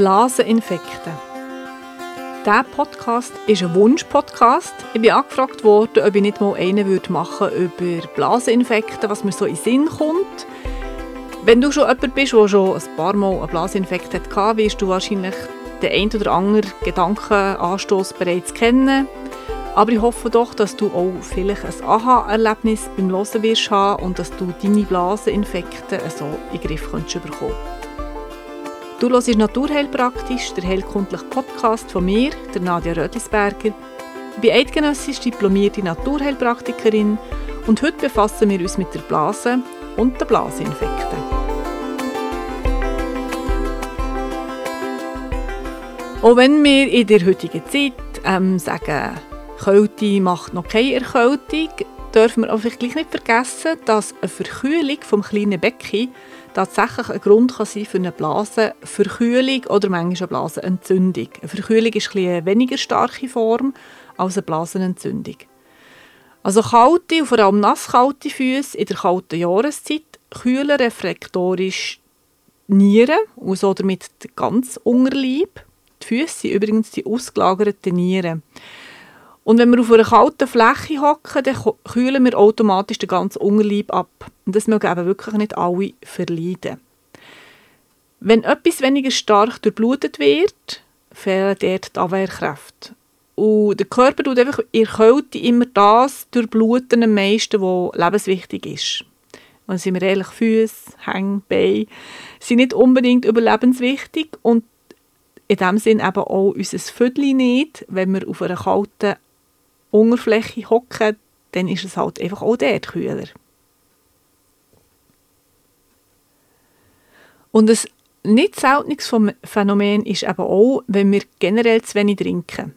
Blaseninfekte. Dieser Podcast ist ein Wunsch-Podcast. Ich bin angefragt worden, ob ich nicht mal einen machen würde über Blaseninfekte, was mir so in den Sinn kommt. Wenn du schon jemand bist, der schon ein paar Mal einen Blaseninfekt hatte, wirst du wahrscheinlich den einen oder anderen Gedankenanstoß bereits kennen. Aber ich hoffe doch, dass du auch vielleicht ein Aha-Erlebnis beim Hören wirst haben und dass du deine Blaseninfekte so in den Griff bekommen kannst. Du hörst Naturheilpraktisch, der heilkundliche Podcast von mir, der Nadja Rödlisberger. Ich bin eidgenössisch diplomierte Naturheilpraktikerin und heute befassen wir uns mit der Blase und den Blasinfekten. Auch wenn wir in der heutigen Zeit ähm, sagen, Kälte macht noch keine Erkältung, dürfen wir auch vielleicht gleich nicht vergessen, dass eine Verkühlung vom kleinen Becken tatsächlich ein Grund kann sein für eine Blasenverkühlung oder manchmal eine Blasenentzündung. Eine Verkühlung ist eine weniger starke Form als eine Blasenentzündung. Also kalte und vor allem nasskalte Füße in der kalten Jahreszeit kühlen reflektorisch Nieren und so damit den ganzen Unterleib. Die Füße sind übrigens die ausgelagerten Nieren. Und wenn wir auf einer kalten Fläche hocken, dann kühlen wir automatisch den ganzen Unterleib ab. Und das mögen eben wirklich nicht alle verleiden. Wenn etwas weniger stark durchblutet wird, fehlen dort die Abwehrkräfte. Und der Körper tut einfach in Kälte immer das durchbluten am meisten, was lebenswichtig ist. Und sind wir ehrlich, Füße, Hänge, Beine sind nicht unbedingt überlebenswichtig und in dem Sinn eben auch unser Viertel nicht, wenn wir auf einer kalten Unterfläche hocken, dann ist es halt einfach auch dort kühler. Und ein nicht seltenes Phänomen ist eben auch, wenn wir generell zu wenig trinken.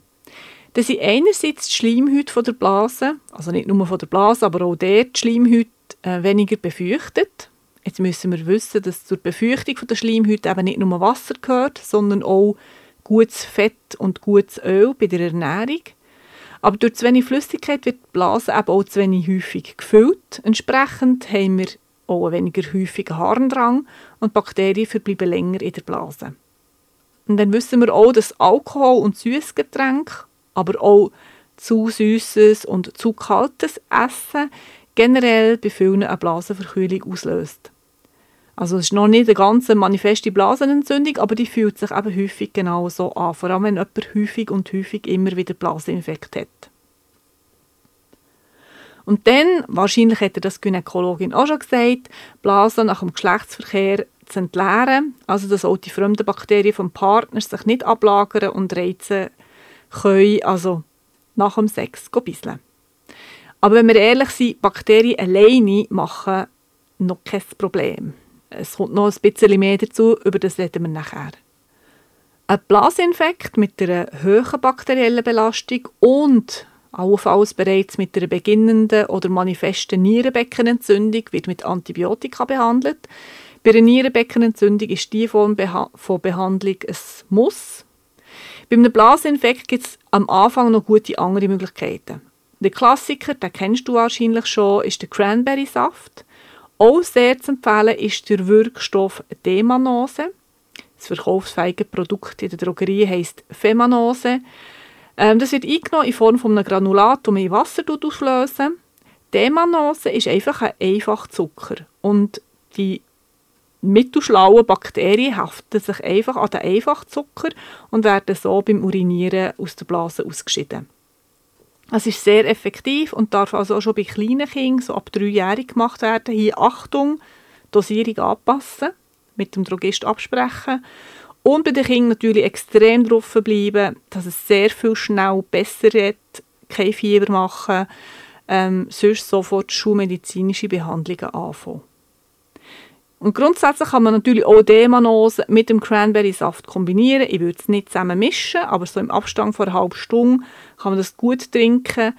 Das sind einerseits die Schleimhäute der Blase, also nicht nur von der Blase, aber auch dort die Schleimhäute äh, weniger befeuchtet. Jetzt müssen wir wissen, dass zur Befeuchtung der Schleimhäute eben nicht nur Wasser gehört, sondern auch gutes Fett und gutes Öl bei der Ernährung. Aber durch zu wenig Flüssigkeit wird die Blase eben auch zu wenig häufig gefüllt. Entsprechend haben wir auch einen weniger häufigen Harndrang und Bakterien verbleiben länger in der Blase. Und dann wissen wir auch, dass Alkohol und süßes Getränk, aber auch zu süßes und zu kaltes Essen generell bei vielen eine Blasenverkühlung auslöst. Also es ist noch nicht eine ganz manifeste Blasenentzündung, aber die fühlt sich eben häufig genau so an, vor allem wenn jemand häufig und häufig immer wieder Blaseninfekt hat. Und dann, wahrscheinlich hätte das Gynäkologin auch schon gesagt, Blasen nach dem Geschlechtsverkehr zu entleeren, also dass auch die fremden Bakterien vom Partner sich nicht ablagern und reizen können, also nach dem Sex bisseln. Aber wenn wir ehrlich sind, Bakterien alleine machen noch kein Problem. Es kommt noch ein bisschen mehr dazu, über das reden wir nachher. Ein Blasinfekt mit einer hohen bakteriellen Belastung und allenfalls bereits mit einer beginnenden oder manifesten Nierenbeckenentzündung wird mit Antibiotika behandelt. Bei einer Nierenbeckenentzündung ist diese Form von Behandlung ein Muss. Bei einem Blasinfekt gibt es am Anfang noch gute andere Möglichkeiten. Der Klassiker, den kennst du wahrscheinlich schon, ist der Cranberry-Saft. Auch sehr zu empfehlen ist der Wirkstoff Demanose. Das verkaufsfähige Produkt in der Drogerie heisst Femanose. Ähm, das wird eingenommen in Form von einem Granulat, das man in Wasser auslösen. Demanose ist einfach ein Einfachzucker und die mittelschlauen Bakterien haften sich einfach an den Einfachzucker und werden so beim Urinieren aus der Blase ausgeschieden. Es ist sehr effektiv und darf also auch schon bei kleinen Kindern, so ab dreijährig gemacht werden. Hier Achtung, Dosierung anpassen, mit dem Drogist absprechen und bei den Kindern natürlich extrem drauf bleiben, dass es sehr viel schnell besser wird, kein Fieber machen, ähm, sonst sofort schulmedizinische Behandlungen anfangen. Und grundsätzlich kann man natürlich auch Demanose mit dem Cranberry-Saft kombinieren. Ich würde es nicht zusammen mischen, aber so im Abstand von einer halben Stunde kann man das gut trinken.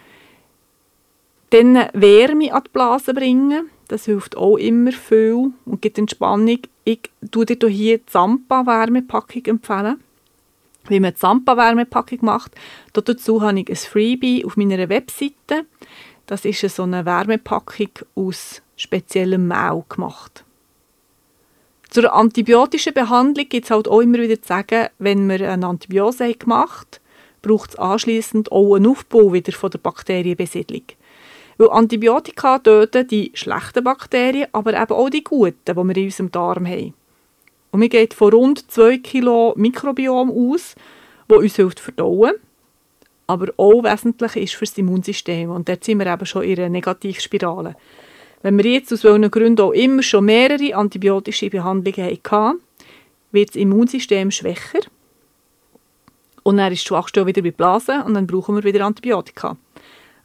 Dann Wärme an die Blase bringen. Das hilft auch immer viel und gibt Entspannung. Ich empfehle dir hier die Zampa-Wärmepackung. empfehlen. Wie man die Zampa-Wärmepackung macht, dazu habe ich ein Freebie auf meiner Webseite. Das ist eine Wärmepackung aus speziellem Mehl gemacht. Zur antibiotischen Behandlung gibt es halt auch immer wieder zu sagen, wenn wir eine Antibiose gemacht haben, braucht es anschliessend auch einen Aufbau wieder von der Bakterienbesiedlung. Weil Antibiotika töten die schlechten Bakterien, aber eben auch die guten, die wir in unserem Darm haben. Und wir gehen von rund 2 Kilo Mikrobiom aus, wo uns hilft verdauen, aber auch wesentlich ist für das Immunsystem. Und dort sind wir eben schon in einer Negativspirale. Wenn wir jetzt aus welchen Gründen auch immer schon mehrere antibiotische Behandlungen hatten, wird das Immunsystem schwächer. Und dann ist die Schwachstelle wieder bei Blasen und dann brauchen wir wieder Antibiotika.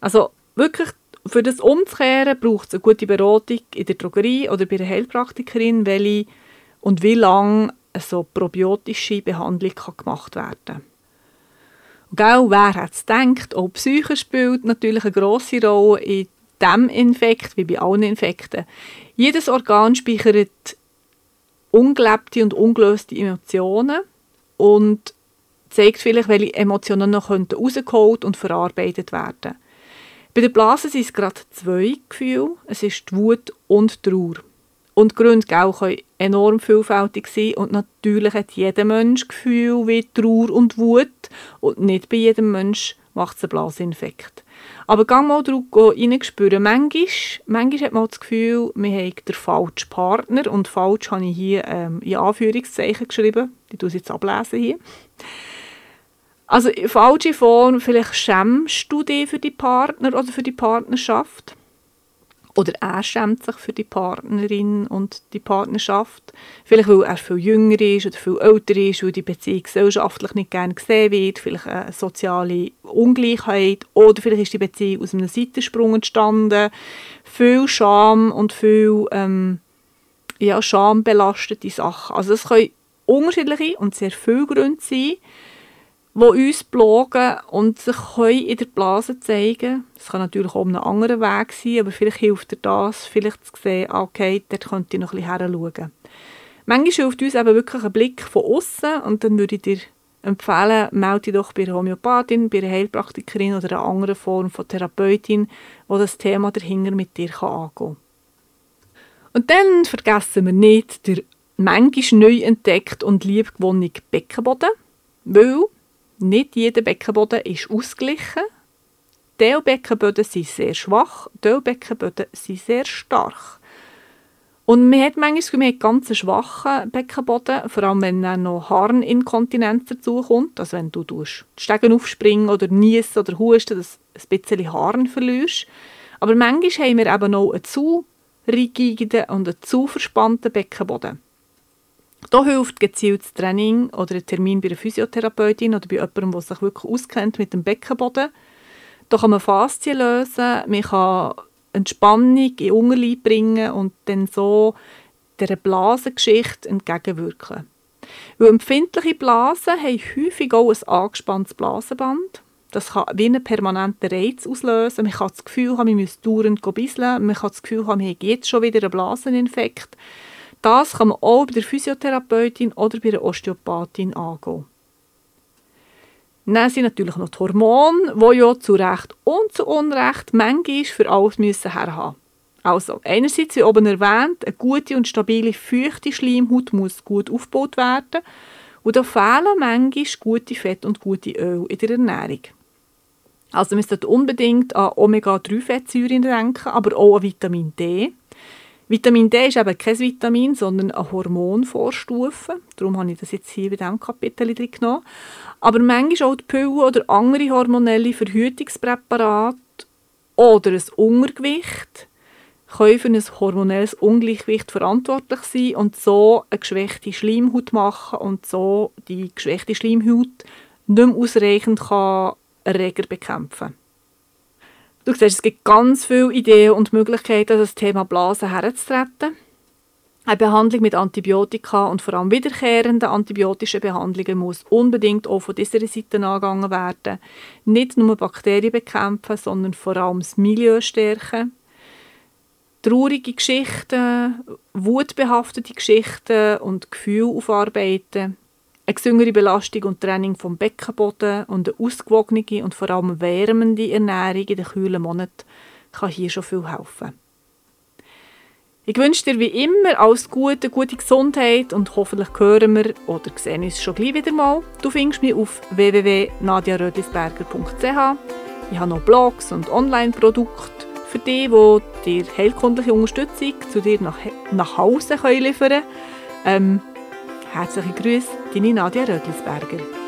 Also wirklich, für das umzukehren, braucht es eine gute Beratung in der Drogerie oder bei einer Heilpraktikerin, welche und wie lange eine so probiotische Behandlung kann gemacht werden kann. Und wer hat es gedacht? Auch Psyche spielt natürlich eine grosse Rolle in diesem Infekt, wie bei allen Infekten. Jedes Organ speichert ungelebte und ungelöste Emotionen und zeigt vielleicht, welche Emotionen noch rausgeholt und verarbeitet werden Bei der Blase sind es gerade zwei Gefühle. Es ist Wut und Trauer. Und Gründe können enorm vielfältig sein und natürlich hat jeder Mensch Gefühl wie Trauer und Wut und nicht bei jedem Mensch macht es einen Blasinfekt. Aber gang mal drauf reinspüren. Manchmal, manchmal hat man das Gefühl, wir haben den falschen Partner. Und falsch habe ich hier ähm, in Anführungszeichen geschrieben. Die tue ich jetzt ablesen hier. Also falsche Form, vielleicht schämst du dich für die Partner oder für die Partnerschaft. Oder er schämt sich für die Partnerin und die Partnerschaft. Vielleicht, weil er viel jünger ist oder viel älter ist, weil die Beziehung gesellschaftlich nicht gerne gesehen wird. Vielleicht eine soziale Ungleichheit. Oder vielleicht ist die Beziehung aus einem Seitensprung entstanden. Viel Scham und viel ähm, ja, schambelastete Sachen. Also das können unterschiedliche und sehr viele Gründe sein die uns plagen und sich in der Blase zeigen Das kann natürlich auch einen anderen Weg sein, aber vielleicht hilft dir das, vielleicht zu sehen, ah, okay, dort könnte ich noch ein bisschen hinschauen. Manchmal hilft uns eben wirklich ein Blick von außen und dann würde ich dir empfehlen, melde dich doch bei einer Homöopathin, bei einer Heilpraktikerin oder einer anderen Form von Therapeutin, wo das Thema dahinter mit dir angehen kann. Und dann vergessen wir nicht der manchmal neu entdeckt und liebgewonnene Beckenboden, weil nicht jeder Beckenboden ist ausgeglichen. Teilbeckenböden sind sehr schwach, Teilbeckenböden sind sehr stark. Und man hat manchmal das Gefühl, man hat ganz schwachen Beckenboden, vor allem wenn dann noch Harninkontinenz dazukommt, also wenn du die Stegen aufspringen oder niesen oder husten, dass du ein bisschen Haaren verlierst. Aber manchmal haben wir eben auch einen zu rigiden und einen zu verspannten Beckenboden. Da hilft gezieltes Training oder ein Termin bei einer Physiotherapeutin oder bei jemandem, der sich wirklich auskennt mit dem Beckenboden. Da kann man Faszien lösen, man kann Entspannung in Unterleib bringen und dann so dieser Blasengeschichte entgegenwirken. Weil empfindliche Blasen haben häufig auch ein angespanntes Blasenband. Das kann wie einen permanenten Reiz auslösen. Man kann das Gefühl haben, man müsse dauernd bisseln. Man kann das Gefühl haben, man jetzt schon wieder einen Blaseninfekt. Das kann man auch bei der Physiotherapeutin oder bei der Osteopathin angehen. Dann sind natürlich noch die Hormone, die ja zu Recht und zu Unrecht manchmal für alles müssen herhaben Also, einerseits, wie oben erwähnt, eine gute und stabile, feuchte Schleimhaut muss gut aufgebaut werden. Und da fehlen manchmal gute Fett und gute Öl in der Ernährung. Also, man sollte unbedingt an Omega-3-Fettsäuren denken, aber auch an Vitamin D. Vitamin D ist eben kein Vitamin, sondern eine Hormonvorstufe. Darum habe ich das jetzt hier bei diesem Kapitel drin genommen. Aber manchmal auch die Pillen oder andere hormonelle Verhütungspräparate oder ein Untergewicht können für ein hormonelles Ungleichgewicht verantwortlich sein und so eine geschwächte Schleimhaut machen und so die geschwächte Schleimhaut nicht mehr ausreichend kann Erreger bekämpfen kann. Du siehst, es gibt ganz viele Ideen und Möglichkeiten, das Thema Blasen herzutreten. Eine Behandlung mit Antibiotika und vor allem wiederkehrende antibiotische Behandlungen muss unbedingt auch von dieser Seite angegangen werden. Nicht nur Bakterien bekämpfen, sondern vor allem das Milieu stärken. Traurige Geschichten, wutbehaftete Geschichten und Gefühle aufarbeiten eine gesüngere Belastung und Training vom Beckenboden und eine ausgewogene und vor allem wärmende Ernährung in den kühlen Monaten kann hier schon viel helfen. Ich wünsche dir wie immer alles Gute, gute Gesundheit und hoffentlich hören wir oder sehen uns schon gleich wieder mal. Du findest mich auf www.nadiarödlisberger.ch. Ich habe noch Blogs und Online-Produkte für dich, die dir heilkundliche Unterstützung zu dir nach, nach Hause liefern können. Ähm, herzliche Grüße, deine Nadia Rödlisberger.